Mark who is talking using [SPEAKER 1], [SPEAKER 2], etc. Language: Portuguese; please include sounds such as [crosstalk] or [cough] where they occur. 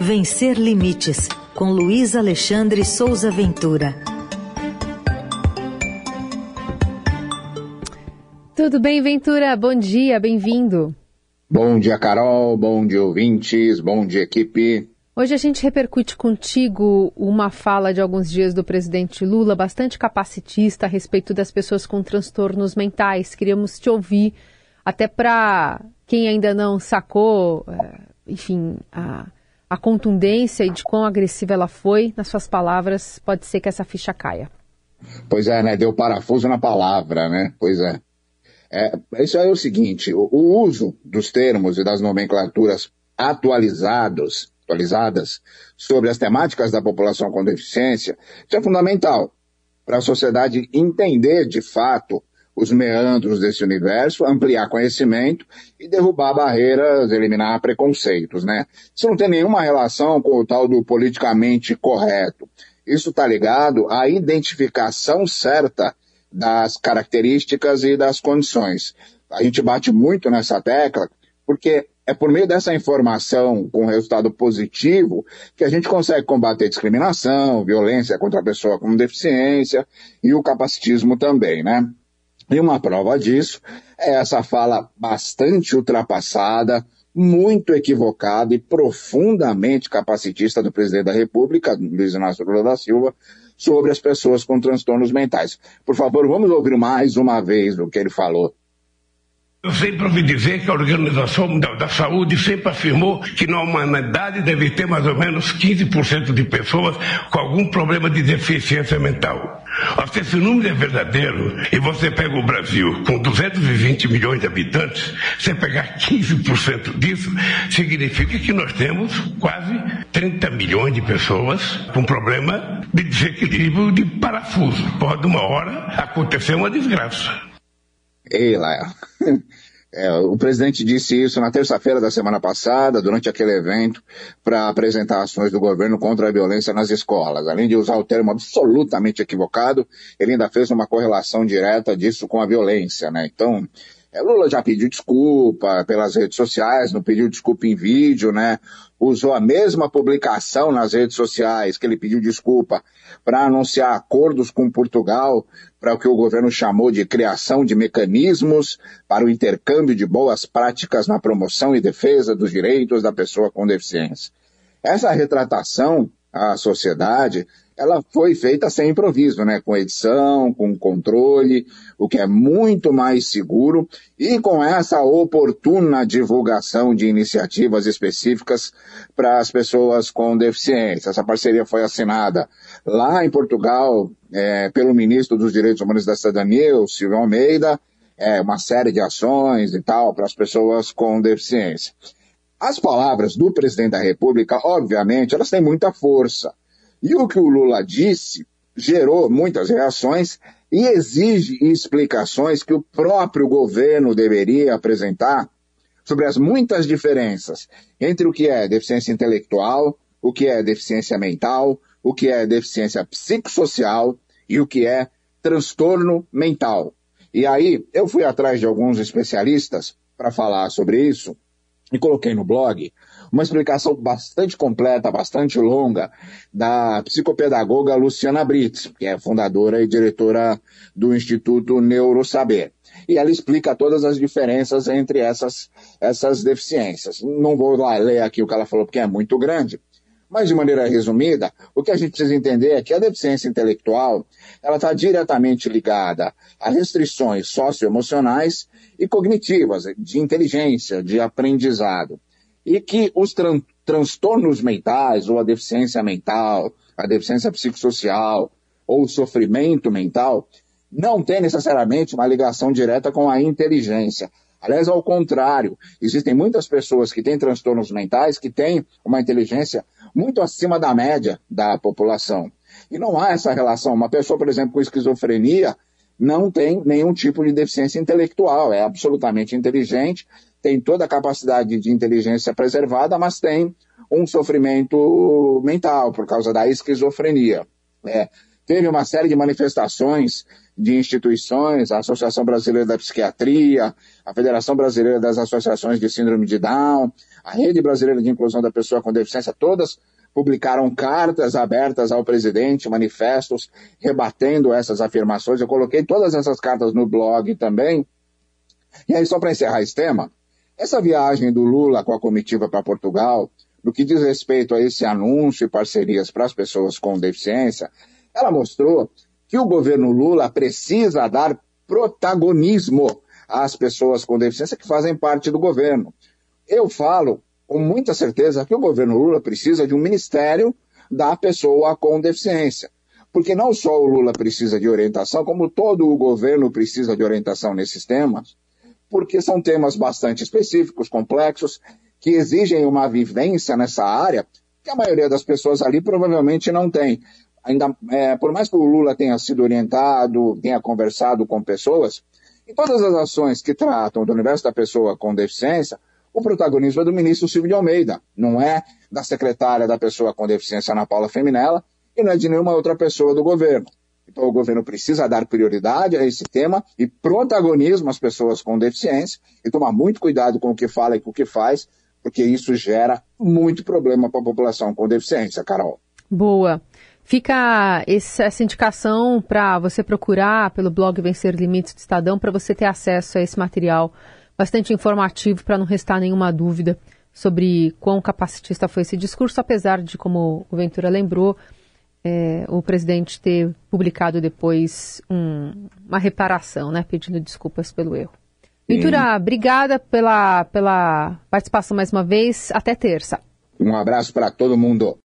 [SPEAKER 1] Vencer Limites, com Luiz Alexandre Souza Ventura.
[SPEAKER 2] Tudo bem, Ventura? Bom dia, bem-vindo.
[SPEAKER 3] Bom dia, Carol. Bom dia, ouvintes. Bom dia, equipe.
[SPEAKER 2] Hoje a gente repercute contigo uma fala de alguns dias do presidente Lula, bastante capacitista a respeito das pessoas com transtornos mentais. Queríamos te ouvir, até para quem ainda não sacou, é, enfim, a, a contundência e de quão agressiva ela foi, nas suas palavras, pode ser que essa ficha caia.
[SPEAKER 3] Pois é, né? Deu parafuso na palavra, né? Pois é. é isso é o seguinte: o, o uso dos termos e das nomenclaturas atualizados atualizadas sobre as temáticas da população com deficiência, isso é fundamental para a sociedade entender de fato os meandros desse universo, ampliar conhecimento e derrubar barreiras, eliminar preconceitos, né? Isso não tem nenhuma relação com o tal do politicamente correto. Isso está ligado à identificação certa das características e das condições. A gente bate muito nessa tecla porque é por meio dessa informação com resultado positivo que a gente consegue combater discriminação, violência contra a pessoa com deficiência e o capacitismo também, né? E uma prova disso é essa fala bastante ultrapassada, muito equivocada e profundamente capacitista do presidente da República, Luiz Inácio Lula da Silva, sobre as pessoas com transtornos mentais. Por favor, vamos ouvir mais uma vez o que ele falou.
[SPEAKER 4] Eu sempre ouvi dizer que a Organização Mundial da Saúde sempre afirmou que na humanidade deve ter mais ou menos 15% de pessoas com algum problema de deficiência mental. Se esse número é verdadeiro e você pega o Brasil com 220 milhões de habitantes, você pegar 15% disso, significa que nós temos quase 30 milhões de pessoas com problema de desequilíbrio de parafuso. Pode uma hora acontecer uma desgraça.
[SPEAKER 3] Ei, lá. [laughs] É, o presidente disse isso na terça-feira da semana passada, durante aquele evento, para apresentar ações do governo contra a violência nas escolas. Além de usar o termo absolutamente equivocado, ele ainda fez uma correlação direta disso com a violência, né? Então, Lula já pediu desculpa pelas redes sociais, não pediu desculpa em vídeo, né? Usou a mesma publicação nas redes sociais que ele pediu desculpa para anunciar acordos com Portugal para o que o governo chamou de criação de mecanismos para o intercâmbio de boas práticas na promoção e defesa dos direitos da pessoa com deficiência. Essa retratação à sociedade ela foi feita sem improviso, né? Com edição, com controle, o que é muito mais seguro e com essa oportuna divulgação de iniciativas específicas para as pessoas com deficiência. Essa parceria foi assinada lá em Portugal é, pelo ministro dos Direitos Humanos da Cidadania, o Silvio Almeida, é, uma série de ações e tal para as pessoas com deficiência. As palavras do presidente da República, obviamente, elas têm muita força e o que o Lula disse gerou muitas reações e exige explicações que o próprio governo deveria apresentar sobre as muitas diferenças entre o que é deficiência intelectual, o que é deficiência mental, o que é deficiência psicossocial e o que é transtorno mental. E aí eu fui atrás de alguns especialistas para falar sobre isso e coloquei no blog uma explicação bastante completa, bastante longa, da psicopedagoga Luciana Brits, que é fundadora e diretora do Instituto Neurosaber. E ela explica todas as diferenças entre essas, essas deficiências. Não vou lá ler aqui o que ela falou, porque é muito grande. Mas, de maneira resumida, o que a gente precisa entender é que a deficiência intelectual ela está diretamente ligada a restrições socioemocionais e cognitivas, de inteligência, de aprendizado e que os tran transtornos mentais, ou a deficiência mental, a deficiência psicossocial, ou o sofrimento mental, não tem necessariamente uma ligação direta com a inteligência. Aliás, ao contrário, existem muitas pessoas que têm transtornos mentais que têm uma inteligência muito acima da média da população. E não há essa relação. Uma pessoa, por exemplo, com esquizofrenia não tem nenhum tipo de deficiência intelectual, é absolutamente inteligente, tem toda a capacidade de inteligência preservada, mas tem um sofrimento mental por causa da esquizofrenia. É, teve uma série de manifestações de instituições, a Associação Brasileira da Psiquiatria, a Federação Brasileira das Associações de Síndrome de Down, a Rede Brasileira de Inclusão da Pessoa com Deficiência, todas publicaram cartas abertas ao presidente, manifestos rebatendo essas afirmações. Eu coloquei todas essas cartas no blog também. E aí, só para encerrar esse tema, essa viagem do Lula com a comitiva para Portugal, no que diz respeito a esse anúncio e parcerias para as pessoas com deficiência, ela mostrou que o governo Lula precisa dar protagonismo às pessoas com deficiência que fazem parte do governo. Eu falo com muita certeza que o governo Lula precisa de um ministério da pessoa com deficiência. Porque não só o Lula precisa de orientação, como todo o governo precisa de orientação nesses temas, porque são temas bastante específicos, complexos, que exigem uma vivência nessa área que a maioria das pessoas ali provavelmente não tem ainda, é, por mais que o Lula tenha sido orientado, tenha conversado com pessoas, em todas as ações que tratam do universo da pessoa com deficiência, o protagonismo é do ministro Silvio de Almeida, não é da secretária da pessoa com deficiência, Ana Paula Feminella, e não é de nenhuma outra pessoa do governo. Então o governo precisa dar prioridade a esse tema e protagonismo às pessoas com deficiência e tomar muito cuidado com o que fala e com o que faz, porque isso gera muito problema para a população com deficiência, Carol.
[SPEAKER 2] Boa. Fica essa indicação para você procurar pelo blog Vencer Limites do Estadão para você ter acesso a esse material bastante informativo para não restar nenhuma dúvida sobre quão capacitista foi esse discurso, apesar de, como o Ventura lembrou, é, o presidente ter publicado depois um, uma reparação, né, pedindo desculpas pelo erro. Ventura, obrigada pela, pela participação mais uma vez. Até terça.
[SPEAKER 3] Um abraço para todo mundo.